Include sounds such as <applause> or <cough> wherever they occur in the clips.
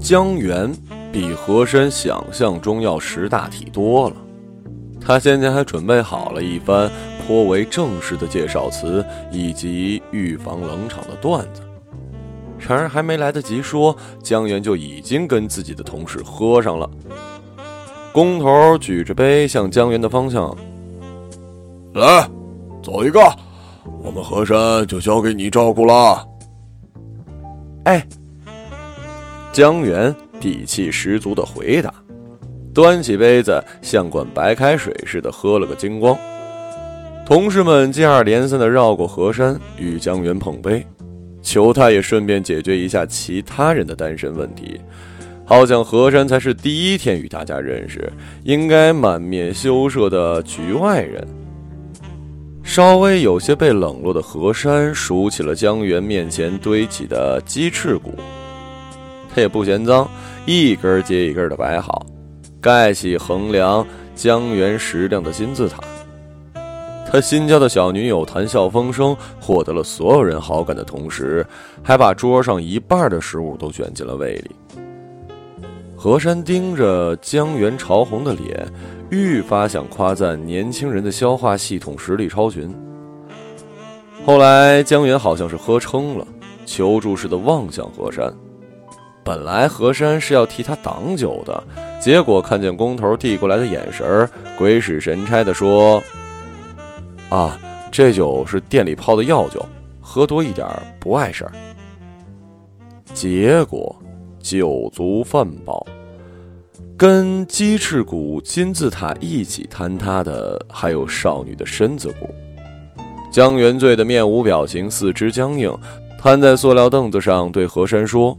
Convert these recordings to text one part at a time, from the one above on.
江源比和珅想象中要识大体多了，他先前还准备好了一番颇为正式的介绍词以及预防冷场的段子，然而还没来得及说，江源就已经跟自己的同事喝上了。工头举着杯向江源的方向，来，走一个，我们和珅就交给你照顾了。哎。江源底气十足的回答，端起杯子，像灌白开水似的喝了个精光。同事们接二连三的绕过河山与江源碰杯，求他也顺便解决一下其他人的单身问题。好像河山才是第一天与大家认识，应该满面羞涩的局外人。稍微有些被冷落的河山数起了江源面前堆起的鸡翅骨。他也不嫌脏，一根接一根的摆好，盖起衡量江源食量的金字塔。他新交的小女友谈笑风生，获得了所有人好感的同时，还把桌上一半的食物都卷进了胃里。何山盯着江源潮红的脸，愈发想夸赞年轻人的消化系统实力超群。后来江源好像是喝撑了，求助似的望向何山。本来何山是要替他挡酒的，结果看见工头递过来的眼神鬼使神差的说：“啊，这酒是店里泡的药酒，喝多一点不碍事儿。”结果酒足饭饱，跟鸡翅骨金字塔一起坍塌的还有少女的身子骨。江元醉的面无表情，四肢僵硬，瘫在塑料凳子上，对何山说。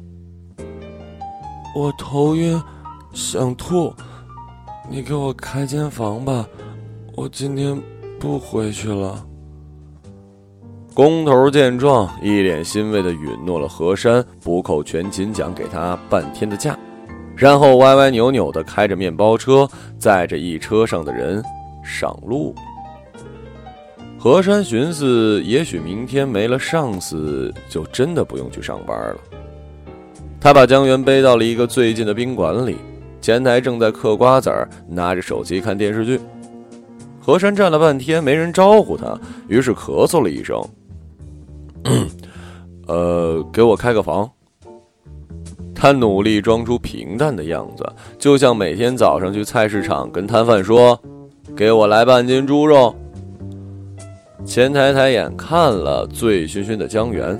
我头晕，想吐，你给我开间房吧，我今天不回去了。工头见状，一脸欣慰的允诺了何山不扣全勤奖给他半天的假，然后歪歪扭扭的开着面包车，载着一车上的人上路。何山寻思，也许明天没了上司，就真的不用去上班了。他把江源背到了一个最近的宾馆里，前台正在嗑瓜子，拿着手机看电视剧。何山站了半天，没人招呼他，于是咳嗽了一声：“ <clears throat> 呃，给我开个房。”他努力装出平淡的样子，就像每天早上去菜市场跟摊贩说：“给我来半斤猪肉。”前台抬眼看了醉醺醺的江源，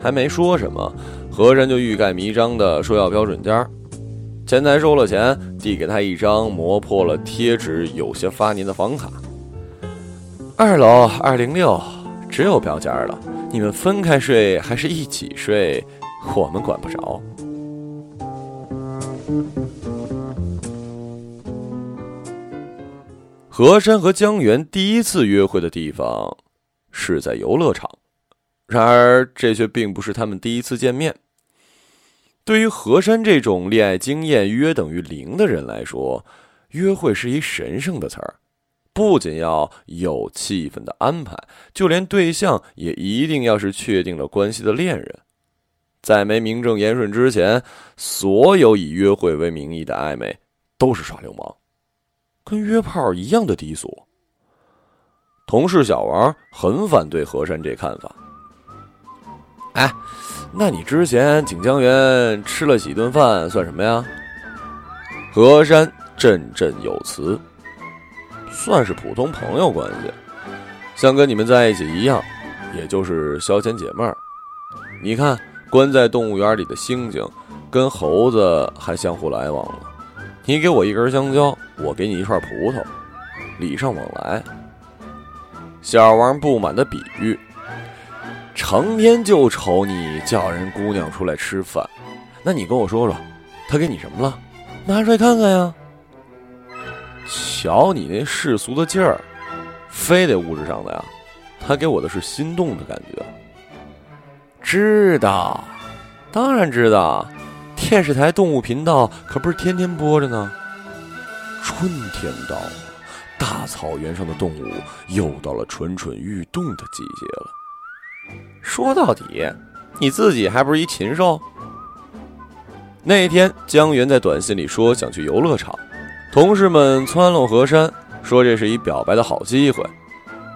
还没说什么。和珅就欲盖弥彰的说要标准间前台收了钱，递给他一张磨破了贴纸、有些发黏的房卡。二楼二零六，只有标间了。你们分开睡还是一起睡，我们管不着。和珅和江源第一次约会的地方是在游乐场，然而这却并不是他们第一次见面。对于何山这种恋爱经验约等于零的人来说，约会是一神圣的词儿，不仅要有气氛的安排，就连对象也一定要是确定了关系的恋人。在没名正言顺之前，所有以约会为名义的暧昧都是耍流氓，跟约炮一样的低俗。同事小王很反对何山这看法。哎。那你之前请江源吃了几顿饭算什么呀？何山振振有词，算是普通朋友关系，像跟你们在一起一样，也就是消遣解闷儿。你看，关在动物园里的猩猩，跟猴子还相互来往了。你给我一根香蕉，我给你一串葡萄，礼尚往来。小王不满的比喻。成天就瞅你叫人姑娘出来吃饭，那你跟我说说，他给你什么了？拿出来看看呀！瞧你那世俗的劲儿，非得物质上的呀？他给我的是心动的感觉。知道，当然知道，电视台动物频道可不是天天播着呢。春天到了，大草原上的动物又到了蠢蠢欲动的季节了。说到底，你自己还不是一禽兽？那天，江源在短信里说想去游乐场，同事们撺掇何山说这是一表白的好机会，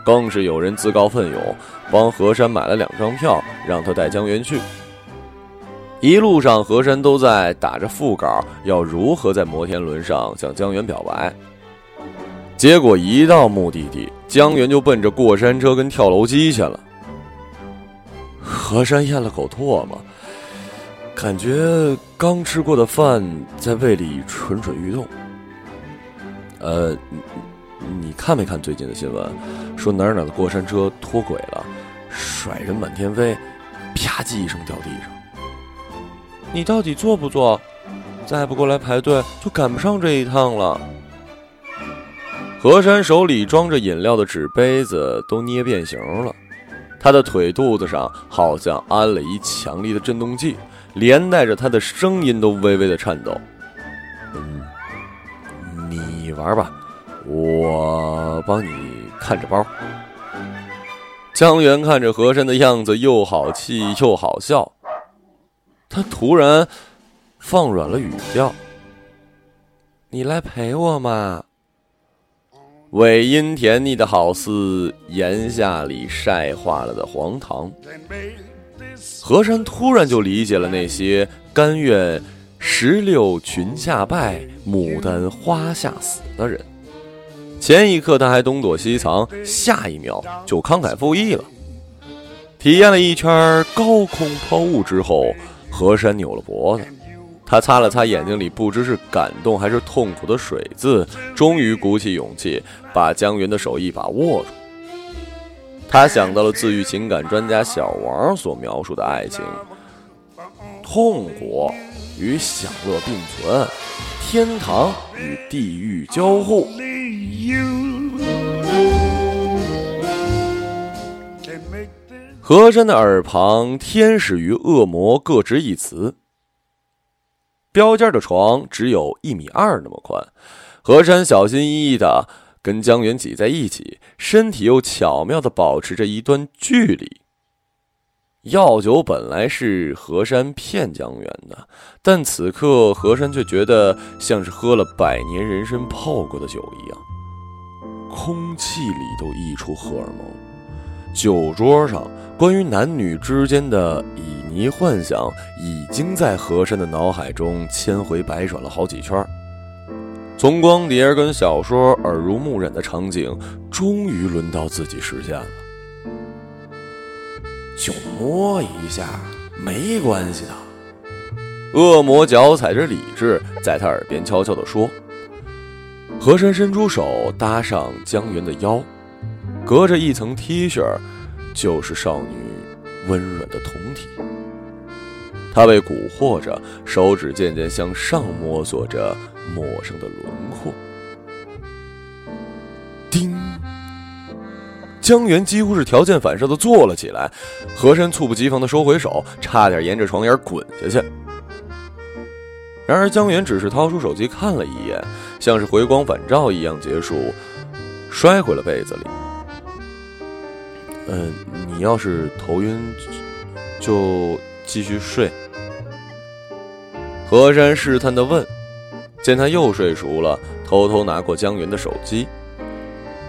更是有人自告奋勇帮何山买了两张票，让他带江源去。一路上，何山都在打着腹稿，要如何在摩天轮上向江源表白。结果一到目的地，江源就奔着过山车跟跳楼机去了。何山咽了口唾沫，感觉刚吃过的饭在胃里蠢蠢欲动。呃，你看没看最近的新闻？说哪儿哪儿的过山车脱轨了，甩人满天飞，啪叽一声掉地上。你到底做不做？再不过来排队，就赶不上这一趟了。何山手里装着饮料的纸杯子都捏变形了，他的腿肚子上好像安了一强力的震动计，连带着他的声音都微微的颤抖。嗯，你玩吧，我帮你看着包。江源看着和珅的样子，又好气又好笑。他突然放软了语调：“你来陪我嘛。”尾音甜腻的好似炎夏里晒化了的黄糖。何山突然就理解了那些甘愿石榴裙下败、牡丹花下死的人。前一刻他还东躲西藏，下一秒就慷慨赴义了。体验了一圈高空抛物之后。何山扭了脖子，他擦了擦眼睛里不知是感动还是痛苦的水渍，终于鼓起勇气把江云的手一把握住。他想到了自愈情感专家小王所描述的爱情：痛苦与享乐并存，天堂与地狱交互。和珅的耳旁，天使与恶魔各执一词。标间的床只有一米二那么宽，和山小心翼翼的跟江源挤在一起，身体又巧妙的保持着一段距离。药酒本来是和山骗江源的，但此刻和山却觉得像是喝了百年人参泡过的酒一样，空气里都溢出荷尔蒙。酒桌上。关于男女之间的旖旎幻想，已经在和珅的脑海中千回百转了好几圈。从光碟跟小说耳濡目染的场景，终于轮到自己实现了。就摸一下，没关系的。恶魔脚踩着理智，在他耳边悄悄地说。和珅伸出手搭上江源的腰，隔着一层 T 恤。就是少女温软的酮体，他被蛊惑着，手指渐渐向上摸索着陌生的轮廓。叮！江源几乎是条件反射的坐了起来，和珅猝不及防的收回手，差点沿着床沿滚下去。然而江源只是掏出手机看了一眼，像是回光返照一样结束，摔回了被子里。嗯，你要是头晕，就继续睡。何山试探的问，见他又睡熟了，偷偷拿过江源的手机。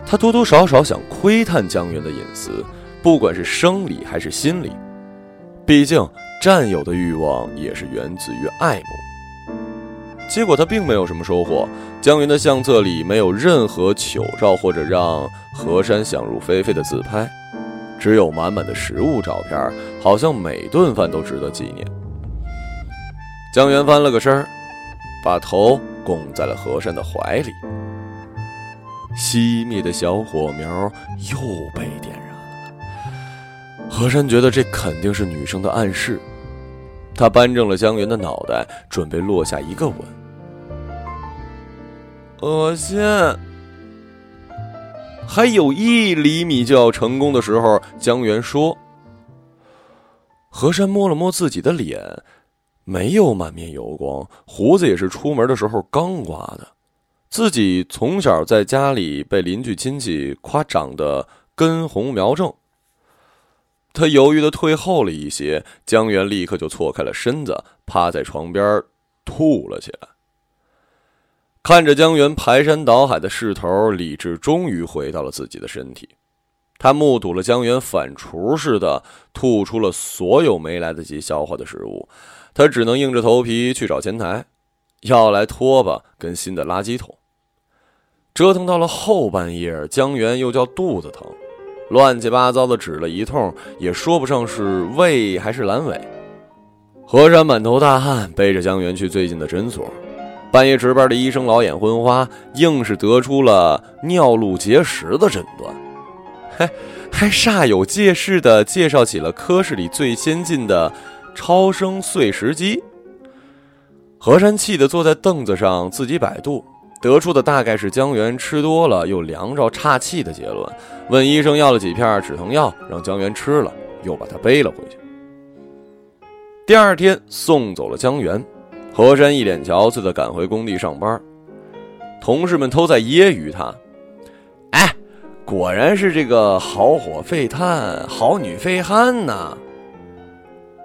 他多多少少想窥探江源的隐私，不管是生理还是心理，毕竟占有的欲望也是源自于爱慕。结果他并没有什么收获，江源的相册里没有任何糗照或者让何山想入非非的自拍。只有满满的食物照片，好像每顿饭都值得纪念。江源翻了个身，把头拱在了和珅的怀里。熄灭的小火苗又被点燃了。和珅觉得这肯定是女生的暗示，他扳正了江源的脑袋，准备落下一个吻。恶心。还有一厘米就要成功的时候，江源说：“何山摸了摸自己的脸，没有满面油光，胡子也是出门的时候刚刮的。自己从小在家里被邻居亲戚夸长得根红苗正。”他犹豫的退后了一些，江源立刻就错开了身子，趴在床边吐了起来。看着江源排山倒海的势头，李智终于回到了自己的身体。他目睹了江源反刍似的吐出了所有没来得及消化的食物，他只能硬着头皮去找前台，要来拖把跟新的垃圾桶。折腾到了后半夜，江源又叫肚子疼，乱七八糟的指了一通，也说不上是胃还是阑尾。何山满头大汗，背着江源去最近的诊所。半夜值班的医生老眼昏花，硬是得出了尿路结石的诊断，还还煞有介事的介绍起了科室里最先进的超声碎石机。何山气得坐在凳子上自己百度，得出的大概是江源吃多了又凉着岔气的结论。问医生要了几片止疼药，让江源吃了，又把他背了回去。第二天送走了江源。何山一脸憔悴的赶回工地上班，同事们都在揶揄他：“哎，果然是这个好火废炭，好女废汉呐！”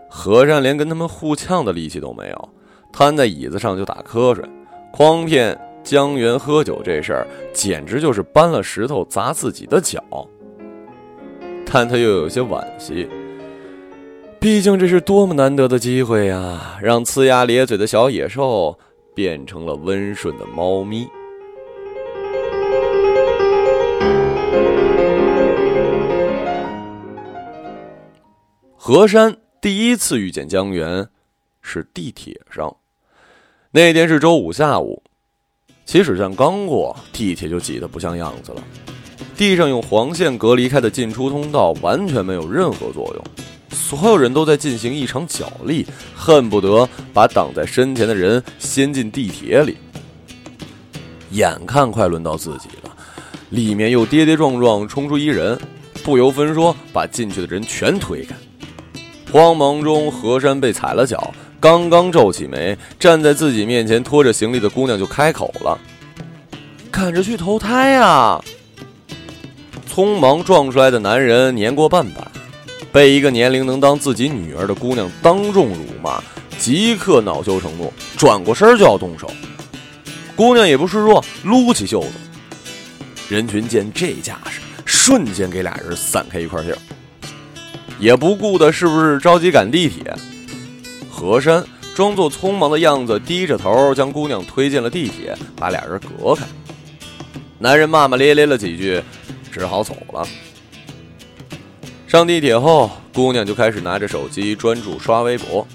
何山连跟他们互呛的力气都没有，瘫在椅子上就打瞌睡，诓骗江源喝酒这事儿，简直就是搬了石头砸自己的脚。但他又有些惋惜。毕竟这是多么难得的机会呀！让呲牙咧嘴的小野兽变成了温顺的猫咪。河山第一次遇见江源是地铁上，那天是周五下午，起始站刚过，地铁就挤得不像样子了。地上用黄线隔离开的进出通道完全没有任何作用。所有人都在进行一场角力，恨不得把挡在身前的人掀进地铁里。眼看快轮到自己了，里面又跌跌撞撞冲出一人，不由分说把进去的人全推开。慌忙中，何山被踩了脚，刚刚皱起眉，站在自己面前拖着行李的姑娘就开口了：“赶着去投胎呀！”匆忙撞出来的男人年过半百。被一个年龄能当自己女儿的姑娘当众辱骂，即刻恼羞成怒，转过身就要动手。姑娘也不示弱，撸起袖子。人群见这架势，瞬间给俩人散开一块地儿，也不顾的是不是着急赶地铁。何山装作匆忙的样子，低着头将姑娘推进了地铁，把俩人隔开。男人骂骂咧咧了几句，只好走了。上地铁后，姑娘就开始拿着手机专注刷微博。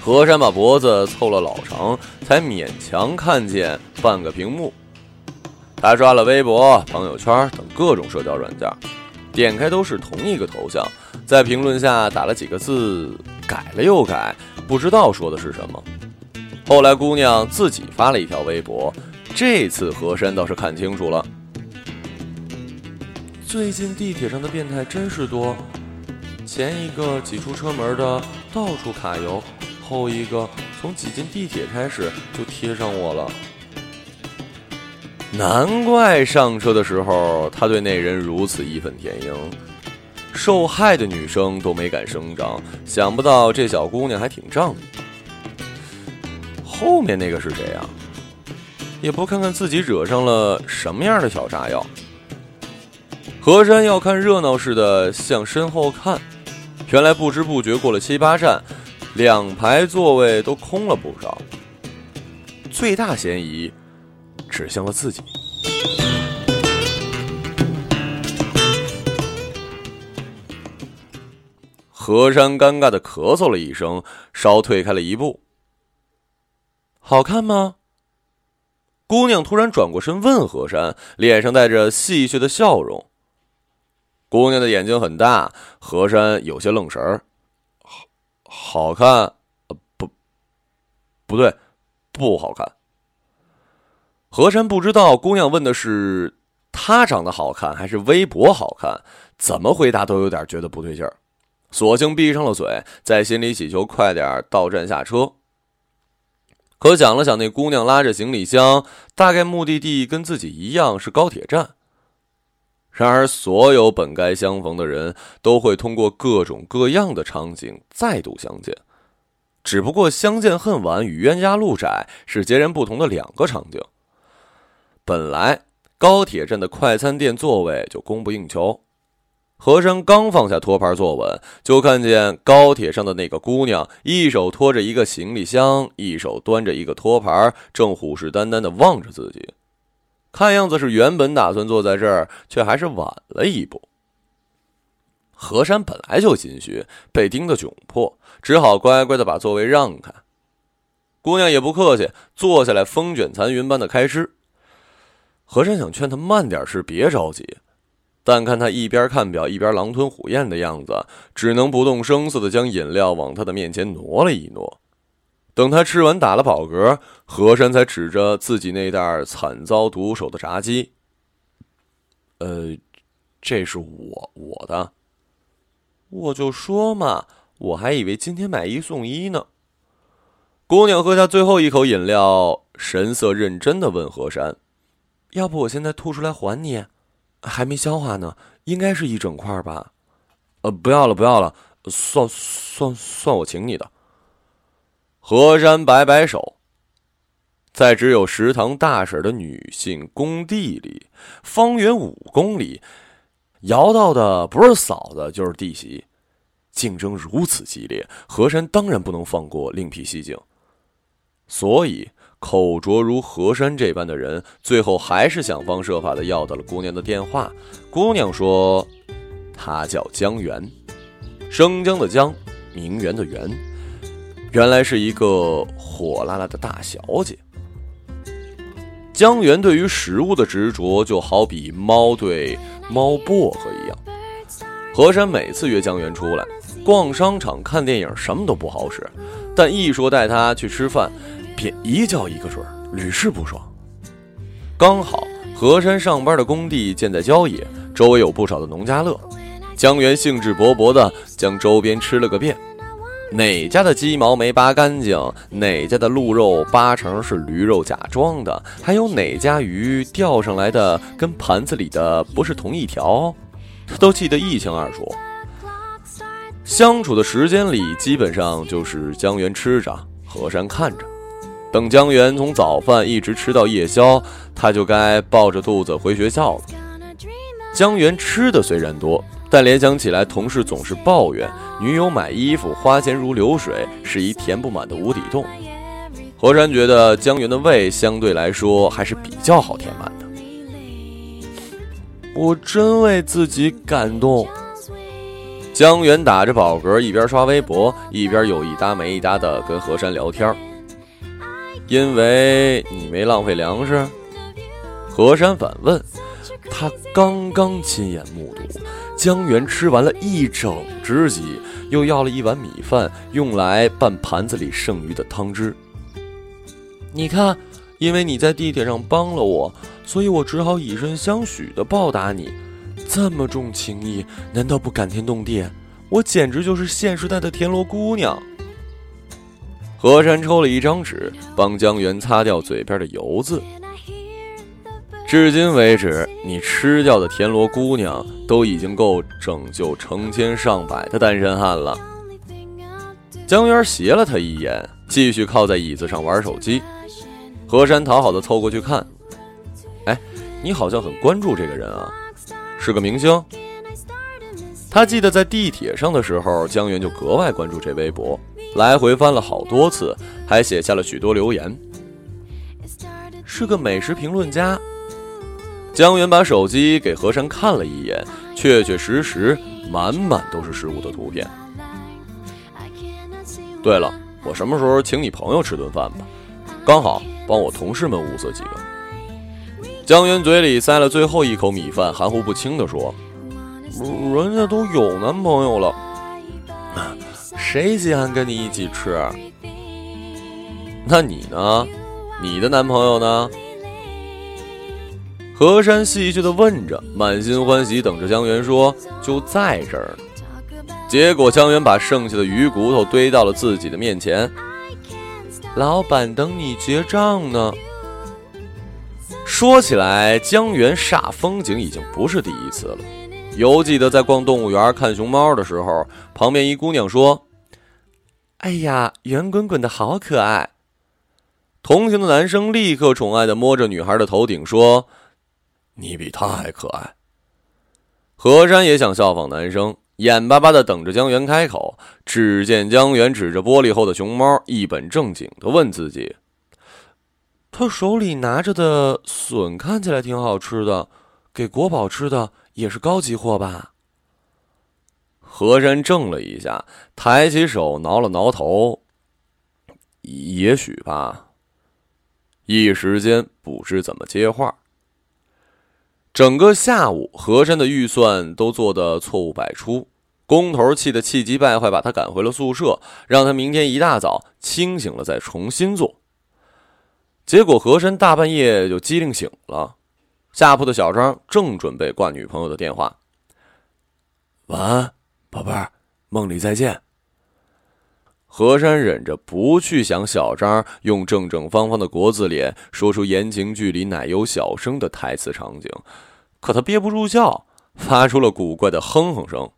何山把脖子凑了老长，才勉强看见半个屏幕。他刷了微博、朋友圈等各种社交软件，点开都是同一个头像，在评论下打了几个字，改了又改，不知道说的是什么。后来姑娘自己发了一条微博，这次何山倒是看清楚了。最近地铁上的变态真是多，前一个挤出车门的到处揩油，后一个从挤进地铁开始就贴上我了。难怪上车的时候他对那人如此义愤填膺，受害的女生都没敢声张，想不到这小姑娘还挺仗义。后面那个是谁啊？也不看看自己惹上了什么样的小炸药。何山要看热闹似的向身后看，原来不知不觉过了七八站，两排座位都空了不少。最大嫌疑指向了自己。何山尴尬的咳嗽了一声，稍退开了一步。好看吗？姑娘突然转过身问何山，脸上带着戏谑的笑容。姑娘的眼睛很大，何山有些愣神儿。好，好看，不，不对，不好看。何山不知道姑娘问的是他长得好看还是微博好看，怎么回答都有点觉得不对劲儿，索性闭上了嘴，在心里祈求快点到站下车。可想了想，那姑娘拉着行李箱，大概目的地跟自己一样是高铁站。然而，所有本该相逢的人都会通过各种各样的场景再度相见，只不过相见恨晚与冤家路窄是截然不同的两个场景。本来高铁站的快餐店座位就供不应求。和珅刚放下托盘坐稳，就看见高铁上的那个姑娘，一手拖着一个行李箱，一手端着一个托盘，正虎视眈眈地望着自己。看样子是原本打算坐在这儿，却还是晚了一步。和珅本来就心虚，被盯得窘迫，只好乖乖地把座位让开。姑娘也不客气，坐下来，风卷残云般的开吃。和珅想劝她慢点吃，别着急。但看他一边看表一边狼吞虎咽的样子，只能不动声色地将饮料往他的面前挪了一挪。等他吃完打了饱嗝，和珅才指着自己那袋惨遭毒手的炸鸡：“呃，这是我我的。我就说嘛，我还以为今天买一送一呢。”姑娘喝下最后一口饮料，神色认真的问和珅：“要不我现在吐出来还你？”还没消化呢，应该是一整块吧？呃，不要了，不要了，算算算我请你的。何山摆摆手，在只有食堂大婶的女性工地里，方圆五公里，摇到的不是嫂子就是弟媳，竞争如此激烈，何山当然不能放过另辟蹊径，所以。口拙如河山这般的人，最后还是想方设法的要到了姑娘的电话。姑娘说：“她叫江源，生姜的姜，名媛的媛，原来是一个火辣辣的大小姐。”江源对于食物的执着，就好比猫对猫薄荷一样。何山每次约江源出来逛商场、看电影，什么都不好使，但一说带他去吃饭。便一叫一个准，屡试不爽。刚好河山上班的工地建在郊野，周围有不少的农家乐。江源兴致勃勃地将周边吃了个遍，哪家的鸡毛没拔干净，哪家的鹿肉八成是驴肉假装的，还有哪家鱼钓上来的跟盘子里的不是同一条，他都记得一清二楚。相处的时间里，基本上就是江源吃着，河山看着。等江源从早饭一直吃到夜宵，他就该抱着肚子回学校了。江源吃的虽然多，但联想起来同事总是抱怨女友买衣服花钱如流水，是一填不满的无底洞。何山觉得江源的胃相对来说还是比较好填满的。我真为自己感动。江源打着饱嗝，一边刷微博，一边有一搭没一搭的跟何山聊天。因为你没浪费粮食，何山反问。他刚刚亲眼目睹江源吃完了一整只鸡，又要了一碗米饭，用来拌盘子里剩余的汤汁。你看，因为你在地铁上帮了我，所以我只好以身相许的报答你。这么重情义，难道不感天动地？我简直就是现时代的田螺姑娘。何山抽了一张纸，帮江源擦掉嘴边的油渍。至今为止，你吃掉的田螺姑娘都已经够拯救成千上百的单身汉了。江源斜了他一眼，继续靠在椅子上玩手机。何山讨好的凑过去看，哎，你好像很关注这个人啊，是个明星。他记得在地铁上的时候，江源就格外关注这微博。来回翻了好多次，还写下了许多留言。是个美食评论家。江源把手机给何山看了一眼，确确实实满满都是食物的图片。对了，我什么时候请你朋友吃顿饭吧？刚好帮我同事们物色几个。江源嘴里塞了最后一口米饭，含糊不清地说：“人家都有男朋友了。<clears throat> ”谁稀罕跟你一起吃？那你呢？你的男朋友呢？何山戏谑的问着，满心欢喜等着江源说：“就在这儿呢。”结果江源把剩下的鱼骨头堆到了自己的面前。老板等你结账呢。说起来，江源煞风景已经不是第一次了。犹记得在逛动物园看熊猫的时候，旁边一姑娘说：“哎呀，圆滚滚的好可爱。”同行的男生立刻宠爱的摸着女孩的头顶说：“你比他还可爱。”何山也想效仿男生，眼巴巴的等着江源开口。只见江源指着玻璃后的熊猫，一本正经的问自己：“他手里拿着的笋看起来挺好吃的，给国宝吃的也是高级货吧？”何山怔了一下，抬起手挠了挠头：“也许吧。”一时间不知怎么接话。整个下午，和珅的预算都做得错误百出，工头气得气急败坏，把他赶回了宿舍，让他明天一大早清醒了再重新做。结果和珅大半夜就机灵醒了，下铺的小张正准备挂女朋友的电话。晚安，宝贝儿，梦里再见。何山忍着不去想小张用正正方方的国字脸说出言情剧里奶油小生的台词场景，可他憋不住笑，发出了古怪的哼哼声。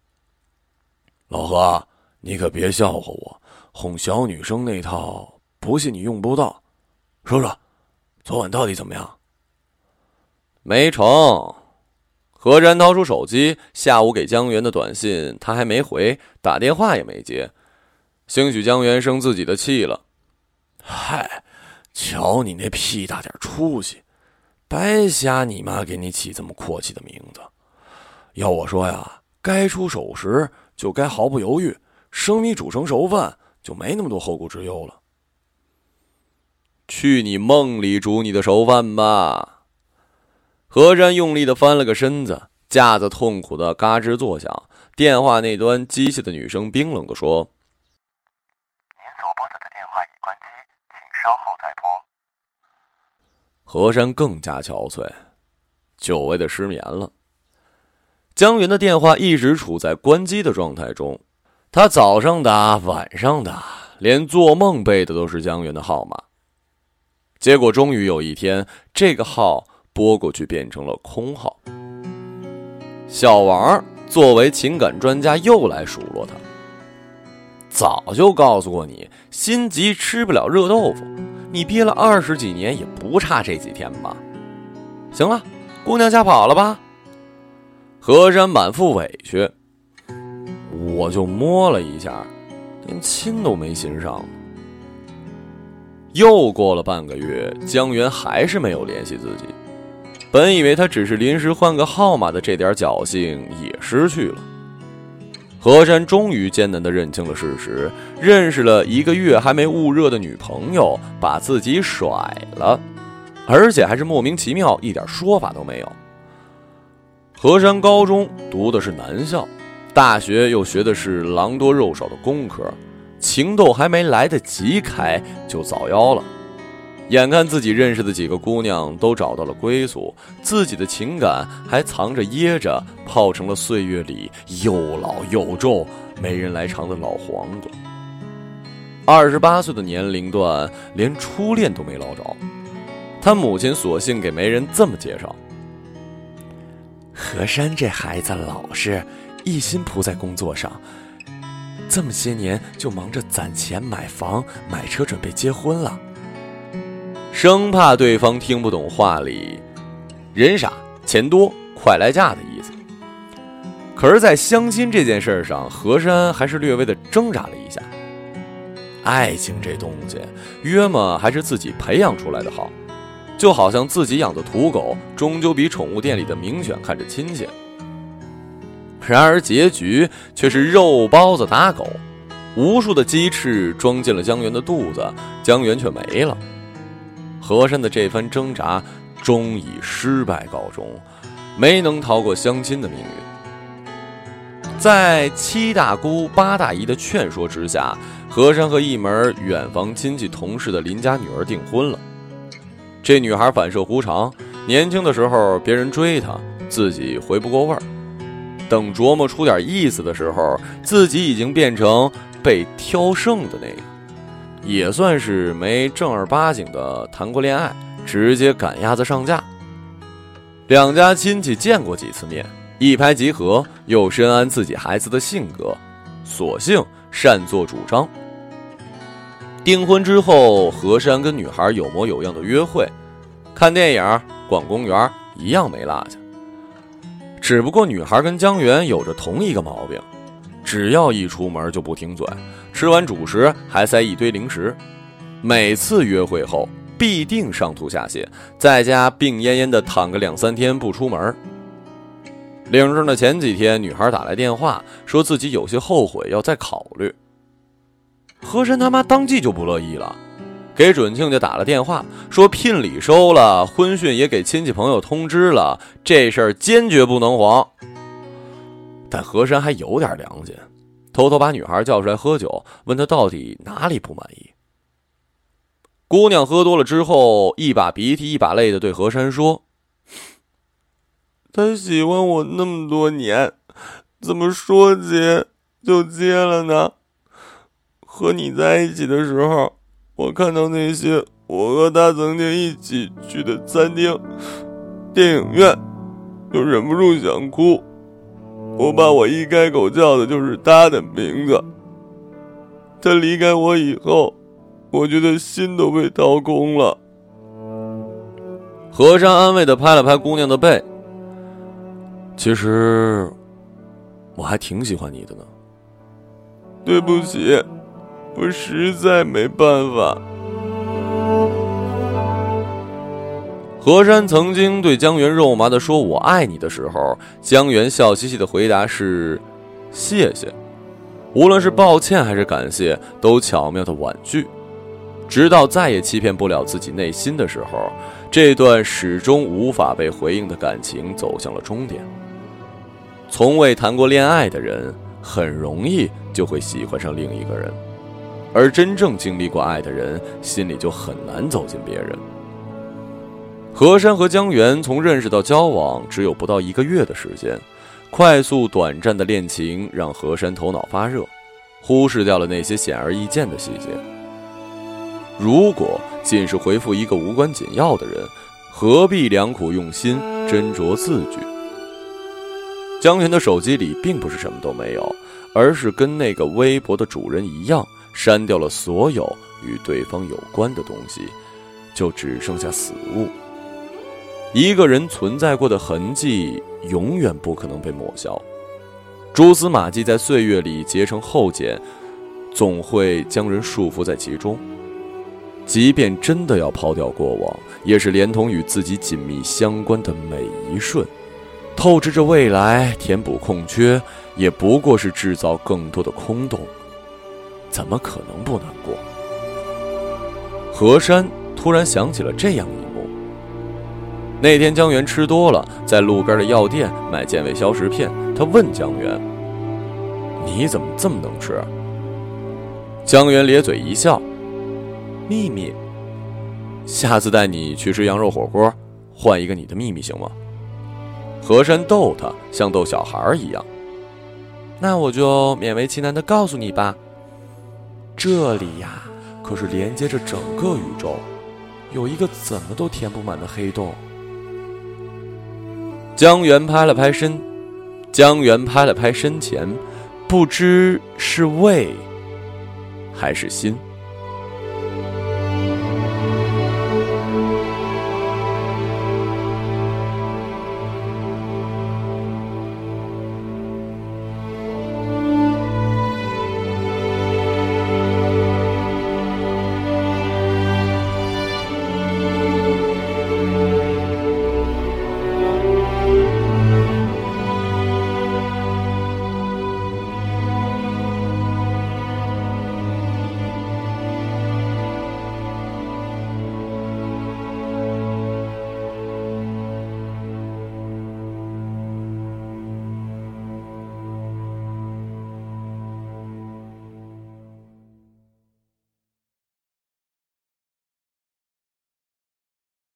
老何，你可别笑话我，哄小女生那套不信你用不到。说说，昨晚到底怎么样？没成。何山掏出手机，下午给江源的短信他还没回，打电话也没接。兴许江源生自己的气了，嗨，瞧你那屁大点出息，白瞎你妈给你起这么阔气的名字。要我说呀，该出手时就该毫不犹豫，生米煮成熟饭，就没那么多后顾之忧了。去你梦里煮你的熟饭吧！何山用力的翻了个身子，架子痛苦的嘎吱作响。电话那端机械的女声冰冷的说。稍后再拨何山更加憔悴，久违的失眠了。江源的电话一直处在关机的状态中，他早上打，晚上打，连做梦背的都是江源的号码。结果终于有一天，这个号拨过去变成了空号。小王作为情感专家又来数落他：“早就告诉过你，心急吃不了热豆腐。”你憋了二十几年，也不差这几天吧？行了，姑娘吓跑了吧？何山满腹委屈，我就摸了一下，连亲都没亲上。又过了半个月，江源还是没有联系自己。本以为他只是临时换个号码的这点侥幸也失去了。何山终于艰难地认清了事实，认识了一个月还没捂热的女朋友，把自己甩了，而且还是莫名其妙，一点说法都没有。何山高中读的是男校，大学又学的是狼多肉少的工科，情窦还没来得及开就早夭了。眼看自己认识的几个姑娘都找到了归宿，自己的情感还藏着掖着，泡成了岁月里又老又皱、没人来尝的老黄瓜。二十八岁的年龄段，连初恋都没捞着，他母亲索性给媒人这么介绍：何山这孩子老实，一心扑在工作上，这么些年就忙着攒钱买房买车，准备结婚了。生怕对方听不懂话里“人傻钱多快来嫁”的意思。可是，在相亲这件事上，何山还是略微的挣扎了一下。爱情这东西，约么还是自己培养出来的好，就好像自己养的土狗，终究比宠物店里的名犬看着亲切。然而，结局却是肉包子打狗，无数的鸡翅装进了江源的肚子，江源却没了。和珅的这番挣扎终以失败告终，没能逃过相亲的命运。在七大姑八大姨的劝说之下，和珅和一门远房亲戚同事的邻家女儿订婚了。这女孩反射弧长，年轻的时候别人追她，自己回不过味儿；等琢磨出点意思的时候，自己已经变成被挑剩的那个，也算是没正儿八经的谈过恋爱，直接赶鸭子上架。两家亲戚见过几次面，一拍即合，又深谙自己孩子的性格，索性擅作主张。订婚之后，何山跟女孩有模有样的约会，看电影、逛公园，一样没落下。只不过女孩跟江源有着同一个毛病，只要一出门就不停嘴，吃完主食还塞一堆零食，每次约会后。必定上吐下泻，在家病恹恹的躺个两三天不出门。领证的前几天，女孩打来电话，说自己有些后悔，要再考虑。和珅他妈当即就不乐意了，给准亲家打了电话，说聘礼收了，婚讯也给亲戚朋友通知了，这事儿坚决不能黄。但和珅还有点良心，偷偷把女孩叫出来喝酒，问她到底哪里不满意。姑娘喝多了之后，一把鼻涕一把泪的对何山说：“他喜欢我那么多年，怎么说结就结了呢？和你在一起的时候，我看到那些我和他曾经一起去的餐厅、电影院，就忍不住想哭。我怕我一开口叫的就是他的名字。他离开我以后。”我觉得心都被掏空了。和尚安慰的拍了拍姑娘的背。其实，我还挺喜欢你的呢。对不起，我实在没办法。何山曾经对江源肉麻的说“我爱你”的时候，江源笑嘻嘻的回答是“谢谢”。无论是抱歉还是感谢，都巧妙的婉拒。直到再也欺骗不了自己内心的时候，这段始终无法被回应的感情走向了终点。从未谈过恋爱的人，很容易就会喜欢上另一个人，而真正经历过爱的人，心里就很难走进别人。何山和江源从认识到交往只有不到一个月的时间，快速短暂的恋情让何山头脑发热，忽视掉了那些显而易见的细节。如果仅是回复一个无关紧要的人，何必良苦用心斟酌字句？江云的手机里并不是什么都没有，而是跟那个微博的主人一样，删掉了所有与对方有关的东西，就只剩下死物。一个人存在过的痕迹，永远不可能被抹消。蛛丝马迹在岁月里结成厚茧，总会将人束缚在其中。即便真的要抛掉过往，也是连同与自己紧密相关的每一瞬，透支着未来，填补空缺，也不过是制造更多的空洞。怎么可能不难过？何山突然想起了这样一：那天江源吃多了，在路边的药店买健胃消食片，他问江源：“你怎么这么能吃？”江源咧嘴一笑。秘密，下次带你去吃羊肉火锅，换一个你的秘密行吗？和珅逗他，像逗小孩一样。那我就勉为其难的告诉你吧。这里呀，可是连接着整个宇宙，有一个怎么都填不满的黑洞。江源拍了拍身，江源拍了拍身前，不知是胃还是心。